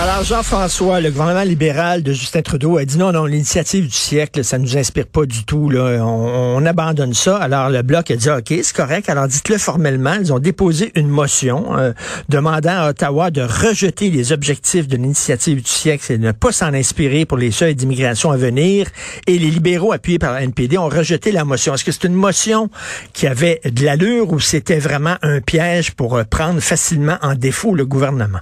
Alors, Jean-François, le gouvernement libéral de Justin Trudeau a dit non, non, l'initiative du siècle, ça nous inspire pas du tout. Là. On, abandonne ça. Alors, le Bloc a dit OK, c'est correct. Alors, dites-le formellement. Ils ont déposé une motion euh, demandant à Ottawa de rejeter les objectifs de l'initiative du siècle et de ne pas s'en inspirer pour les seuils d'immigration à venir. Et les libéraux appuyés par la NPD ont rejeté la motion. Est-ce que c'est une motion qui avait de l'allure ou c'était vraiment un piège pour euh, prendre facilement en défaut le gouvernement?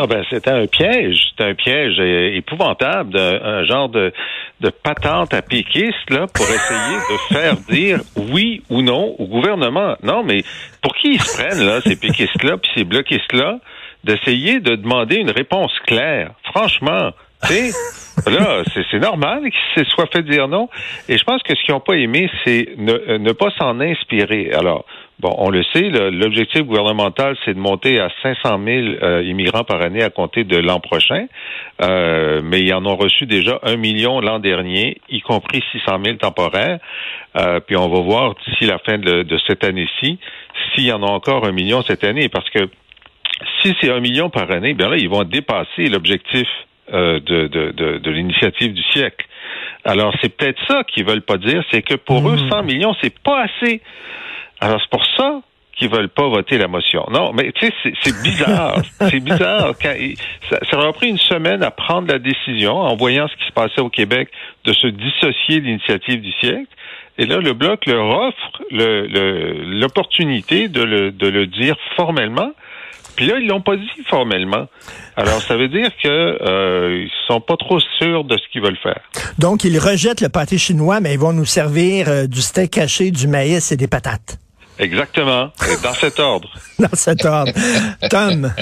Ah ben c'était un piège, c'était un piège épouvantable, un genre de, de patente à péquiste là pour essayer de faire dire oui ou non au gouvernement. Non, mais pour qui ils se prennent là ces péquistes là puis ces bloquistes là d'essayer de demander une réponse claire? Franchement, tu là, c'est normal qu'ils se soient fait dire non. Et je pense que ce qu'ils n'ont pas aimé, c'est ne, ne pas s'en inspirer. Alors, Bon, on le sait, l'objectif gouvernemental, c'est de monter à 500 000 euh, immigrants par année à compter de l'an prochain, euh, mais ils en ont reçu déjà un million l'an dernier, y compris 600 000 temporaires. Euh, puis on va voir d'ici la fin de, cette année-ci s'il y en a encore un million cette année, parce que si c'est un million par année, bien là, ils vont dépasser l'objectif de, de, de, l'initiative du siècle. Alors, c'est peut-être ça qu'ils veulent pas dire, c'est que pour eux, 100 hmm. millions, c'est pas assez. Alors, c'est pour ça qu'ils veulent pas voter la motion. Non, mais tu sais, c'est bizarre. c'est bizarre. Quand, ça, ça leur a pris une semaine à prendre la décision, en voyant ce qui se passait au Québec, de se dissocier de l'initiative du siècle. Et là, le Bloc leur offre l'opportunité de, le, de le dire formellement. Puis là, ils l'ont pas dit formellement. Alors, ça veut dire que euh, ils sont pas trop sûrs de ce qu'ils veulent faire. Donc, ils rejettent le pâté chinois, mais ils vont nous servir euh, du steak caché, du maïs et des patates. Exactement. dans cet ordre. dans cet ordre. Tom.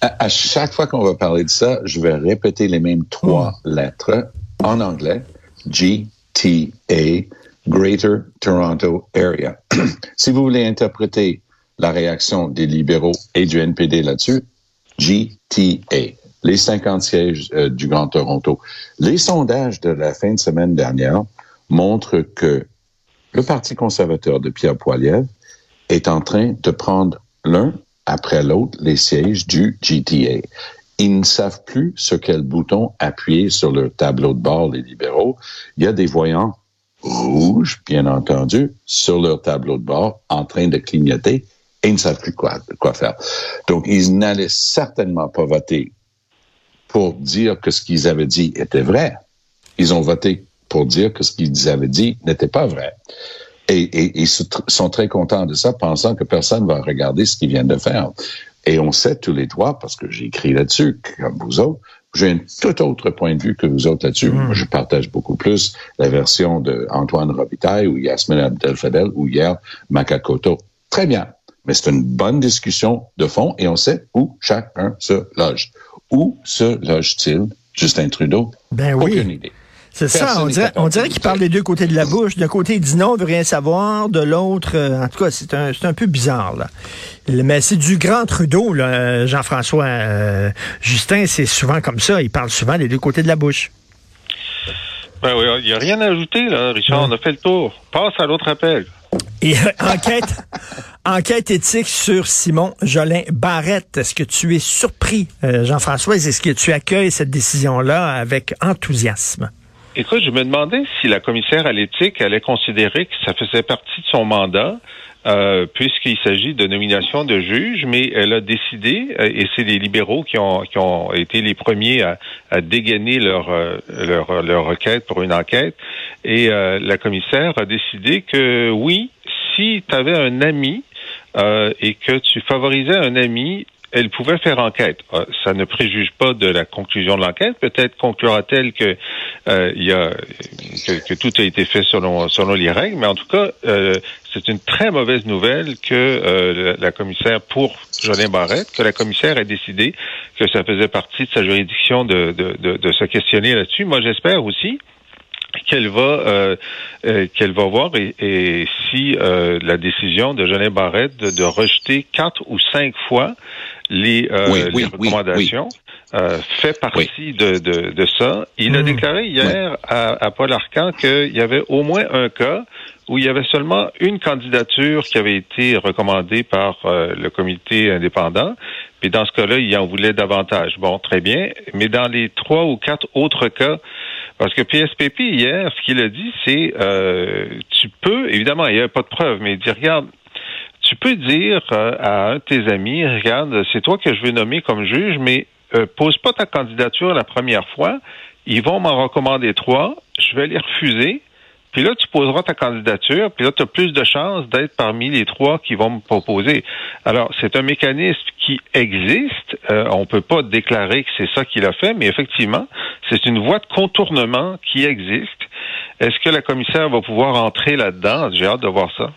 À, chaque fois qu'on va parler de ça, je vais répéter les mêmes trois hmm. lettres en anglais. GTA, Greater Toronto Area. si vous voulez interpréter la réaction des libéraux et du NPD là-dessus, GTA, les 50 sièges euh, du Grand Toronto. Les sondages de la fin de semaine dernière montrent que le Parti conservateur de Pierre Poilievre est en train de prendre l'un après l'autre les sièges du GTA. Ils ne savent plus sur quel bouton appuyer sur leur tableau de bord, les libéraux. Il y a des voyants rouges, bien entendu, sur leur tableau de bord, en train de clignoter, et ils ne savent plus quoi, quoi faire. Donc, ils n'allaient certainement pas voter pour dire que ce qu'ils avaient dit était vrai. Ils ont voté pour dire que ce qu'ils avaient dit n'était pas vrai. Et, ils sont très contents de ça, pensant que personne va regarder ce qu'ils viennent de faire. Et on sait tous les trois, parce que j'ai écrit là-dessus, comme vous autres, j'ai un tout autre point de vue que vous autres là-dessus. Hmm. Je partage beaucoup plus la version de Antoine Robitaille ou Yasmine Abdel-Fadel ou hier Makakoto. Très bien. Mais c'est une bonne discussion de fond et on sait où chacun se loge. Où se loge-t-il, Justin Trudeau? Ben oui. Aucune idée. C'est ça, on dirait, on dirait qu'il parle des deux côtés de la bouche. D'un côté, il dit non, il veut rien savoir. De l'autre, euh, en tout cas, c'est un, un peu bizarre. Là. Mais c'est du grand Trudeau, Jean-François. Euh, Justin, c'est souvent comme ça. Il parle souvent des deux côtés de la bouche. Ben oui, il n'y a rien à ajouter, là, Richard. On a fait le tour. Passe à l'autre appel. Et euh, enquête, enquête éthique sur Simon Jolin Barrette. Est-ce que tu es surpris, Jean-François? Est-ce que tu accueilles cette décision-là avec enthousiasme? Écoute, je me demandais si la commissaire à l'éthique allait considérer que ça faisait partie de son mandat, euh, puisqu'il s'agit de nomination de juges, mais elle a décidé, euh, et c'est les libéraux qui ont, qui ont été les premiers à, à dégainer leur, euh, leur, leur requête pour une enquête, et la commissaire a décidé que oui, si tu avais un ami et que tu favorisais un ami, elle pouvait faire enquête. Euh, ça ne préjuge pas de la conclusion de l'enquête. Peut-être conclura-t-elle que euh, il y a que, tout a été fait selon selon les règles, mais en tout cas, euh, c'est une très mauvaise nouvelle que la, commissaire pour Jolin Barrette, que la commissaire ait décidé que ça faisait partie de sa juridiction de, de, de, se questionner là-dessus. Moi, j'espère aussi qu'elle va qu'elle va voir et, si la décision de Jolin Barrette de, de, rejeter quatre ou cinq fois les, euh, Oui, les oui, recommandations, euh, fait partie de, de, de ça. Il a Mm. déclaré hier à, à Paul Arcan qu'il y avait au moins un cas où il y avait seulement une candidature qui avait été recommandée par euh, le comité indépendant. Puis dans ce cas-là, il en voulait davantage. Bon, très bien. Mais dans les trois ou quatre autres cas, parce que PSPP, hier, ce qu'il a dit, c'est euh, tu peux, évidemment, il n'y a pas de preuve, mais il dit, regarde, tu peux dire euh, à un de tes amis, regarde, c'est toi que je veux nommer comme juge, mais euh, pose pas ta candidature la première fois. Ils vont m'en recommander trois. Je vais les refuser. Puis là, tu poseras ta candidature, puis là, tu as plus de chances d'être parmi les trois qui vont me proposer. Alors, c'est un mécanisme qui existe. Euh, on peut pas déclarer que c'est ça qu'il a fait, mais effectivement, c'est une voie de contournement qui existe. Est-ce que la commissaire va pouvoir entrer là-dedans? J'ai hâte de voir ça.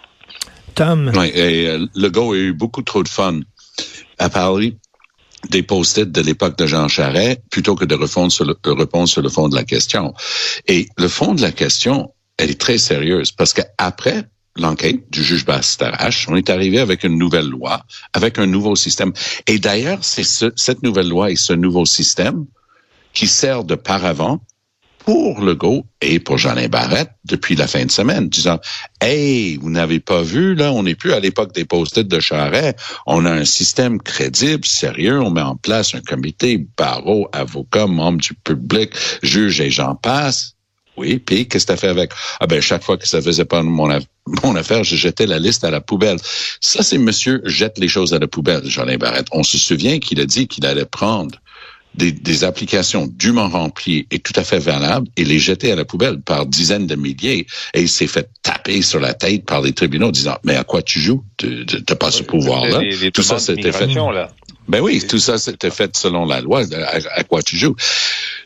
Tom? Oui, et euh, Legault a eu beaucoup trop de fun à parler des post-it de l'époque de Jean Charest plutôt que de répondre sur, le, de répondre sur le fond de la question. Et le fond de la question, elle est très sérieuse parce qu'après l'enquête du juge Bastarache, on est arrivé avec une nouvelle loi, avec un nouveau système. Et d'ailleurs, c'est ce, cette nouvelle loi et ce nouveau système qui sert de paravent pour Legault et pour Jeanin Barrette depuis la fin de semaine, disant Hey, vous n'avez pas vu, là, on n'est plus à l'époque des post-it de Charret. On a un système crédible, sérieux, on met en place un comité, barreau, avocat, membre du public, juge et j'en passe. Oui, puis qu'est-ce que tu as fait avec? Ah ben, chaque fois que ça faisait pas mon, aff mon affaire, je jetais la liste à la poubelle. Ça, c'est monsieur jette les choses à la poubelle, Jeanin Barrette. On se souvient qu'il a dit qu'il allait prendre des, des, applications dûment remplies et tout à fait valables et les jeter à la poubelle par dizaines de milliers. Et il s'est fait taper sur la tête par les tribunaux disant, mais à quoi tu joues? Tu n'as pas ce pouvoir-là. Tout ça, c'était fait. Là. Ben oui, tout ça, c'était fait selon la loi. À, à, quoi tu joues?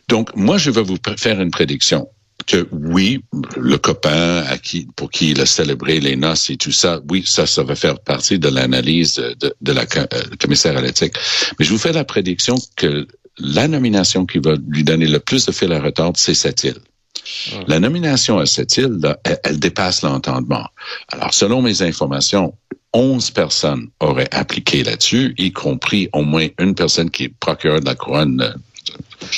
Donc, moi, je vais vous faire une prédiction que oui, le copain à qui, pour qui il a célébré les noces et tout ça, oui, ça, ça va faire partie de l'analyse de, de, la euh, commissaire à l'éthique. Mais je vous fais la prédiction que la nomination qui va lui donner le plus de fil à retordre, c'est cette île. Mmh. La nomination à cette île, là, elle, elle dépasse l'entendement. Alors, selon mes informations, 11 personnes auraient appliqué là-dessus, y compris au moins une personne qui est procureur de la couronne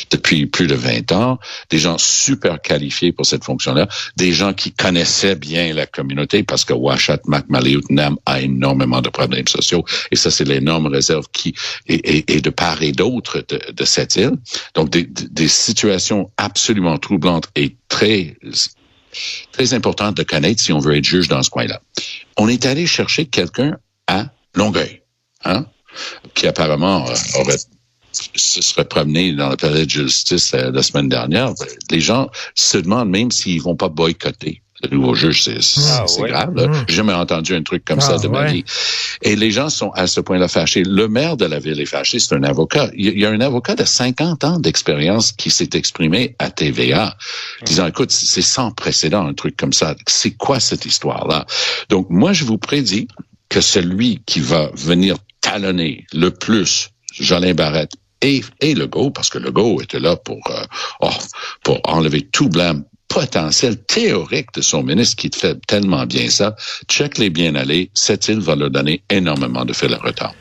depuis plus de 20 ans, des gens super qualifiés pour cette fonction-là, des gens qui connaissaient bien la communauté parce que Washat Nam a énormément de problèmes sociaux et ça, c'est l'énorme réserve qui est, de part et d'autre de, cette île. Donc, des, situations absolument troublantes et très très importantes de connaître si on veut être juge dans ce coin-là. On est allé chercher quelqu'un à Longueuil, hein, qui apparemment euh, aurait se serait promené dans le palais de justice euh, la semaine dernière, les gens se demandent même s'ils vont pas boycotter le nouveau juge. C'est ah, ouais. grave. Mmh. J'ai jamais entendu un truc comme ah, ça de ma vie. Et les gens sont à ce point-là fâchés. Le maire de la ville est fâché. C'est un avocat. Il y a un avocat de 50 ans d'expérience qui s'est exprimé à TVA, mmh. disant, écoute, c'est sans précédent, un truc comme ça. C'est quoi cette histoire-là? Donc, moi, je vous prédis que celui qui va venir talonner le plus Jolin Barrette et, et Legault, parce que Legault était là pour, euh, oh, pour enlever tout blâme potentiel théorique de son ministre qui fait tellement bien ça. Check les bien allés. Cette île va leur donner énormément de fil à retard.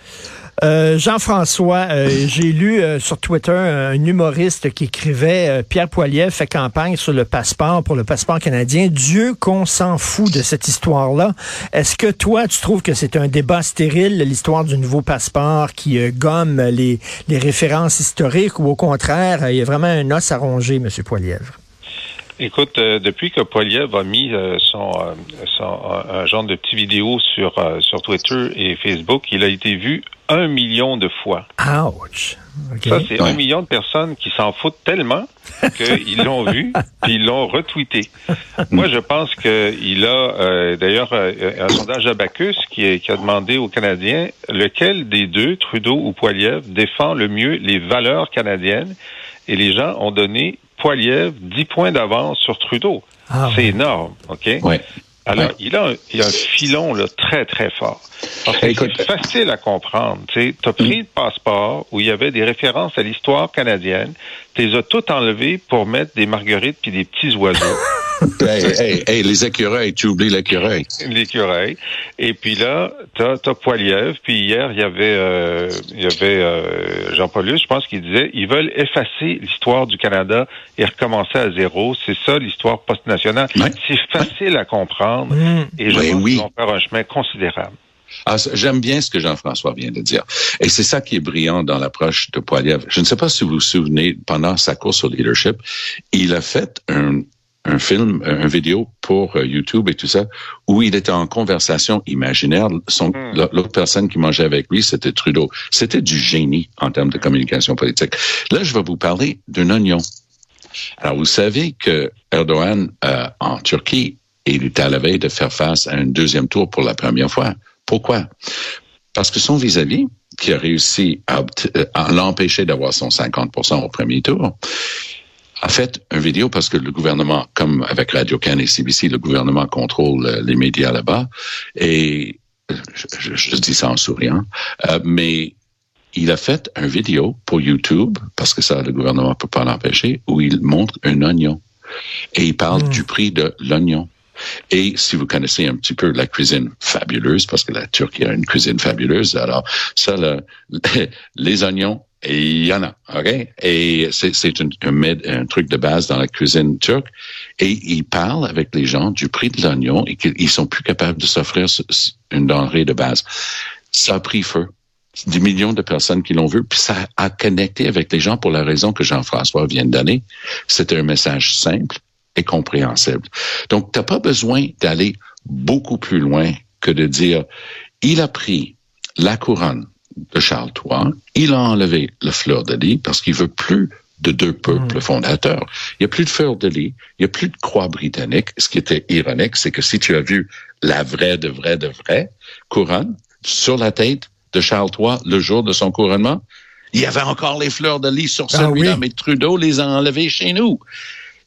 Euh, Jean-François, euh, j'ai lu euh, sur Twitter un humoriste qui écrivait euh, Pierre Poilievre fait campagne sur le passeport pour le passeport canadien. Dieu qu'on s'en fout de cette histoire-là. Est-ce que toi, tu trouves que c'est un débat stérile, l'histoire du nouveau passeport qui gomme les, références historiques ou au contraire, il y a vraiment un os à ronger, M. Poilievre? Écoute, euh, depuis que Poliev a mis euh, son, euh, son un genre de petite vidéo sur sur Twitter et Facebook, il a été vu un million de fois. Ouch. Okay. Ça, c'est ouais. un million de personnes qui s'en foutent tellement qu'ils l'ont vu puis ils l'ont retweeté. Moi, je pense qu'il a d'ailleurs un sondage d'Abacus qui, qui a demandé aux Canadiens lequel des deux, Trudeau ou Poiliev, défend le mieux les valeurs canadiennes? Et les gens ont donné Poiliev 10 points d'avance sur Trudeau. Ah, c'est ouais. énorme, OK? Ouais. Alors, ouais. il, a un, il a un filon là, très, très fort. Parce que c'est facile à comprendre. Tu as pris le passeport où il y avait des références à l'histoire canadienne, tu les as toutes enlevées pour mettre des marguerites puis des petits oiseaux. hey, hey, hey, les écureuils, tu oublies l'écureuil. L'écureuil. Et puis là, t'as as Poiliev. Puis hier, il y avait, euh, il y avait euh, Jean Paulus, je pense, qui disait, ils veulent effacer l'histoire du Canada et recommencer à zéro. C'est ça l'histoire post-nationale. Ouais. C'est facile à comprendre. Et je Ouais, pense oui. qu'ils vont faire un chemin considérable. Ah, J'aime bien ce que Jean-François vient de dire. Et c'est ça qui est brillant dans l'approche de Poiliev. Je ne sais pas si vous vous souvenez, pendant sa course au leadership, il a fait un, un film, un vidéo pour euh, YouTube et tout ça, où il était en conversation imaginaire. Son, Hmm. L'autre personne qui mangeait avec lui, c'était Trudeau. C'était du génie en termes de communication politique. Là, je vais vous parler d'un oignon. Alors, vous savez que Erdogan, euh, en Turquie, il est à la veille de faire face à un deuxième tour pour la première fois. Pourquoi? Parce que son vis-à-vis, qui a réussi à, euh, à l'empêcher d'avoir son 50% au premier tour, a fait une vidéo parce que le gouvernement, comme avec Radio Can et CBC, le gouvernement contrôle euh, les médias là-bas. Et je, je- je dis ça en souriant, euh, mais il a fait une vidéo pour YouTube, parce que ça, le gouvernement peut pas l'empêcher, où il montre un oignon. Et il parle du prix de l'oignon. Et si vous connaissez un petit peu la cuisine fabuleuse, parce que la Turquie a une cuisine fabuleuse, alors ça, le- les oignons, il y en a, ok? Et c'est un, un, un truc de base dans la cuisine turque. Et il parle avec les gens du prix de l'oignon et qu'ils sont plus capables de s'offrir une denrée de base. Ça a pris feu des millions de personnes qui l'ont vu, puis ça a connecté avec les gens pour la raison que Jean-François vient de donner. C'était un message simple et compréhensible. Donc, tu n'as pas besoin d'aller beaucoup plus loin que de dire, il a pris la couronne de Charles III, il a enlevé le fleur de lis parce qu'il veut plus de deux peuples fondateurs. Il n'y a plus de fleur de lis, il n'y a plus de croix britannique. Ce qui était ironique, c'est que si tu as vu la vraie de vraie de vraie couronne sur la tête de Charles III le jour de son couronnement, il y avait encore les fleurs de lis sur Ah celui-là, oui. mais Trudeau les a enlevées chez nous.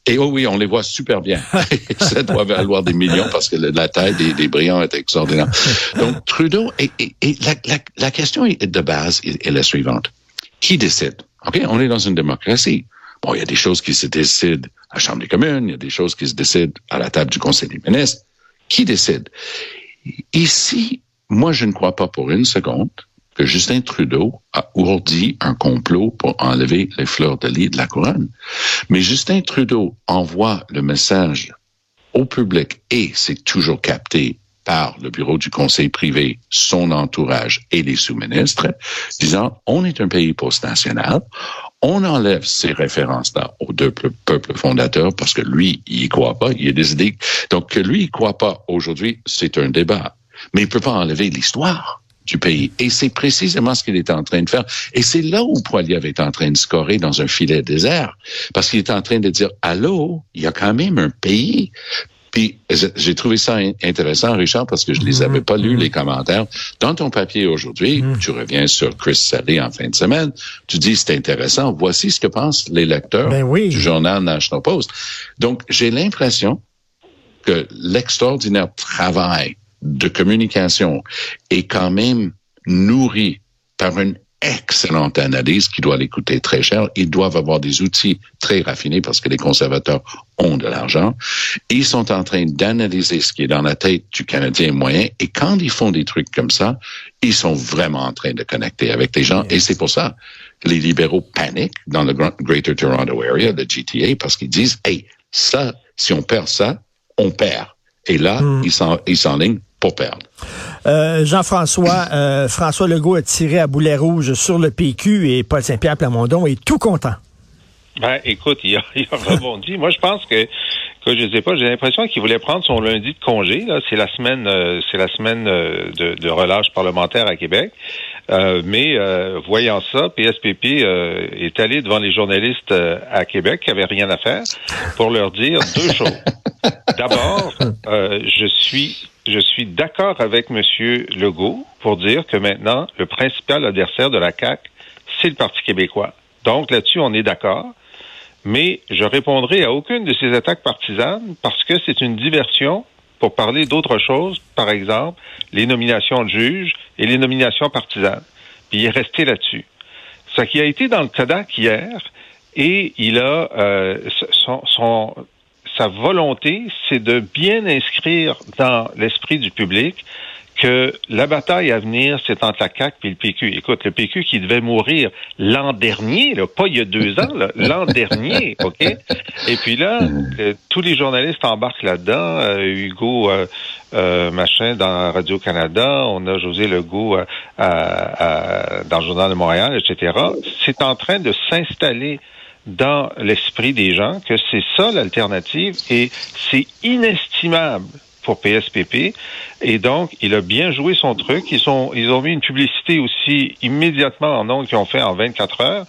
Et oh oui, on les voit super bien. Ça doit valoir des millions parce que la taille des, des brillants est extraordinaire. Donc, Trudeau, et, et- et la, la- la question est- de base est, est la suivante. Qui décide? OK, on est dans une démocratie. Bon, il y a des choses qui se décident à la Chambre des communes, il y a des choses qui se décident à la table du Conseil des ministres. Qui décide? Ici, moi, je ne crois pas pour une seconde que Justin Trudeau a ourdi un complot pour enlever les fleurs de lis de la couronne. Mais Justin Trudeau envoie le message au public et c'est toujours capté par le bureau du conseil privé, son entourage et les sous-ministres, disant on est un pays post-national, on enlève ces références-là aux deux pe- peuples fondateurs parce que lui, il y croit pas, il a décidé. Donc que lui, il croit pas aujourd'hui, c'est un débat. Mais il peut pas enlever l'histoire du pays. Et c'est précisément ce qu'il est en train de faire. Et c'est là où Poiliev est en train de scorer dans un filet désert. Parce qu'il est en train de dire, allô, il y a quand même un pays. Puis j'ai trouvé ça in- intéressant, Richard, parce que je les avais pas lus, les commentaires. Dans ton papier aujourd'hui, tu reviens sur Chris Sally en fin de semaine, tu dis c'est intéressant, voici ce que pensent les lecteurs Ben oui. du journal National Post. Donc, j'ai l'impression que l'extraordinaire travail de communication est quand même nourri par une excellente analyse qui doit les coûter très cher. Ils doivent avoir des outils très raffinés parce que les conservateurs ont de l'argent. Ils sont en train d'analyser ce qui est dans la tête du Canadien moyen et quand ils font des trucs comme ça, ils sont vraiment en train de connecter avec les gens et c'est pour ça que les libéraux paniquent dans le Greater Toronto Area, le GTA, parce qu'ils disent, hey, ça, si on perd ça, on perd. Et là, ils s'en- ils s'enlignent pour perdre. Euh, Jean-François, euh, François Legault a tiré à boulet rouge sur le PQ et Paul Saint-Pierre Plamondon est tout content. Ben, écoute, il a, il a rebondi. Moi, je pense que, que je sais pas, j'ai l'impression qu'il voulait prendre son lundi de congé. Là, c'est la semaine, euh, c'est la semaine euh, de, de relâche parlementaire à Québec. Euh, mais euh, voyant ça, PSPP euh, est allé devant les journalistes euh, à Québec qui avaient rien à faire pour leur dire deux choses. D'abord, euh, je suis je suis d'accord avec Monsieur Legault pour dire que maintenant le principal adversaire de la CAC c'est le Parti québécois. Donc là-dessus on est d'accord. Mais je répondrai à aucune de ces attaques partisanes parce que c'est une diversion pour parler d'autre chose, par exemple, les nominations de juges et les nominations partisanes. Puis il est resté là-dessus. Ce qui a été dans le Kodak hier, et il a euh, son, son sa volonté, c'est de bien inscrire dans l'esprit du public que la bataille à venir, c'est entre la CAQ et le PQ. Écoute, le PQ qui devait mourir l'an dernier, là, pas il y a deux ans, l'an dernier, OK? Et puis là, euh, tous les journalistes embarquent là-dedans. Euh, Hugo euh, euh, Machin dans Radio-Canada, on a José Legault euh, à- à- dans le Journal de Montréal, etc. C'est en train de s'installer dans l'esprit des gens que c'est ça l'alternative et c'est inestimable pour PSPP. Et donc, il a bien joué son truc. Ils, sont, ils ont mis une publicité aussi immédiatement en ondes qu'ils ont fait en 24 heures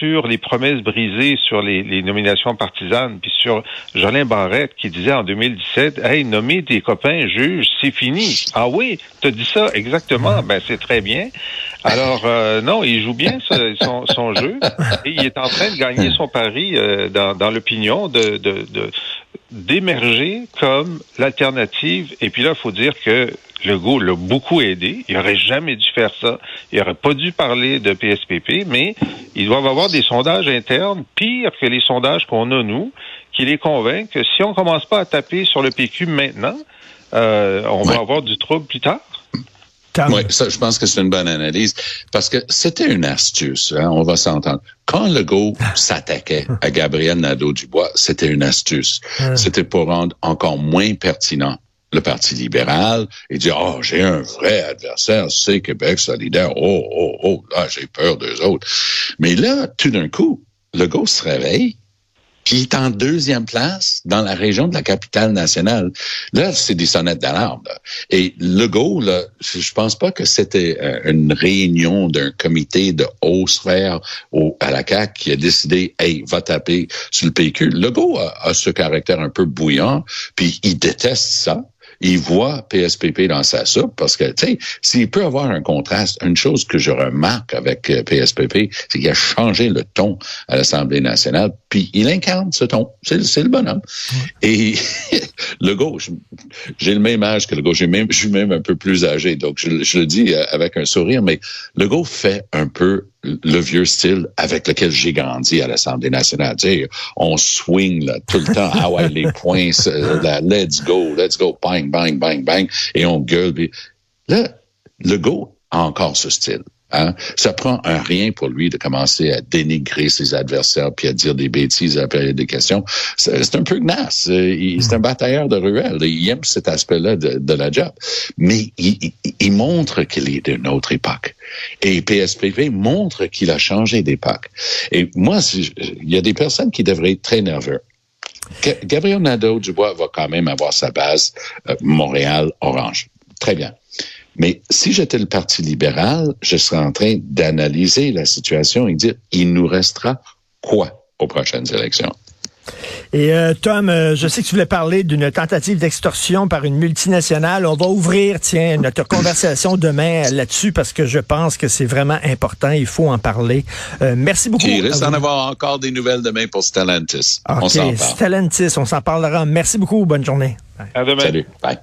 sur les promesses brisées sur les, les nominations partisanes, puis sur Jolin Barrette qui disait en 2017, hey, nommer des copains juges, c'est fini. Ah oui, t'as dit ça exactement. Ben c'est très bien. Alors euh, non, il joue bien ce- son, son jeu et il est en train de gagner son pari euh, dans, dans l'opinion de, de, de- d'émerger comme l'alternative. Et puis là, il faut dire que Legault l'a beaucoup aidé. Il aurait jamais dû faire ça. Il aurait pas dû parler de PSPP, mais ils doivent avoir des sondages internes pires que les sondages qu'on a, nous, qui les convainquent que si on commence pas à taper sur le PQ maintenant, euh, on va avoir du trouble plus tard. Oui, ça, je pense que c'est une bonne analyse parce que c'était une astuce, hein, on va s'entendre. Quand Legault s'attaquait à Gabriel Nadeau-Dubois, c'était une astuce. Hum. C'était pour rendre encore moins pertinent le Parti libéral et dire, oh, j'ai un vrai adversaire, c'est Québec solidaire, oh, oh, oh, là, j'ai peur d'eux autres. Mais là, tout d'un coup, Legault se réveille, il est en deuxième place dans la région de la capitale nationale. Là, c'est des sonnettes d'alarme. Et Legault, là, je pense pas que c'était euh, une réunion d'un comité de haut sphère à la CAQ qui a décidé, hey, va taper sur le PQ. Legault a, a ce caractère un peu bouillant, puis il déteste ça. Il voit PSPP dans sa soupe parce que, tu sais, s'il peut avoir un contraste, une chose que je remarque avec euh, PSPP, c'est qu'il a changé le ton à l'Assemblée nationale, puis il incarne ce ton. C'est le bonhomme. Et le gauche, j'ai le même âge que le gauche, j'ai même, je suis même un peu plus âgé, donc je, je le dis euh, avec un sourire, mais le gauche fait un peu le vieux style avec lequel j'ai grandi à l'Assemblée nationale. Tu sais, on swing là, tout le temps, ah ouais, les points, c'est, la, let's go, let's go, bang, bang, bang, bang, et on gueule. puis Là, le go a encore ce style. Hein? Ça prend un rien pour lui de commencer à dénigrer ses adversaires puis à dire des bêtises, à poser des questions. C'est un peu gnace. Euh, il- C'est un batailleur de ruelle. Il aime cet aspect-là de, de la job. Mais il, il- il montre qu'il est d'une autre époque. Et PSPP montre qu'il a changé d'époque. Et moi, si il y a des personnes qui devraient être très nerveux. Ga- Gabriel Nadeau-Dubois va quand même avoir sa base euh, Montréal-Orange. Très bien. Mais si j'étais le Parti libéral, je serais en train d'analyser la situation et dire, il nous restera quoi aux prochaines élections? Et euh, Tom, euh, je sais que tu voulais parler d'une tentative d'extorsion par une multinationale. On va ouvrir, tiens, notre conversation demain là-dessus parce que je pense que c'est vraiment important. Il faut en parler. Euh, merci beaucoup. Il risque d'en avoir encore des nouvelles demain pour Stellantis. On s'en parle. Stellantis, on s'en parlera. Merci beaucoup. Bonne journée. Bye. À demain. Salut. Bye.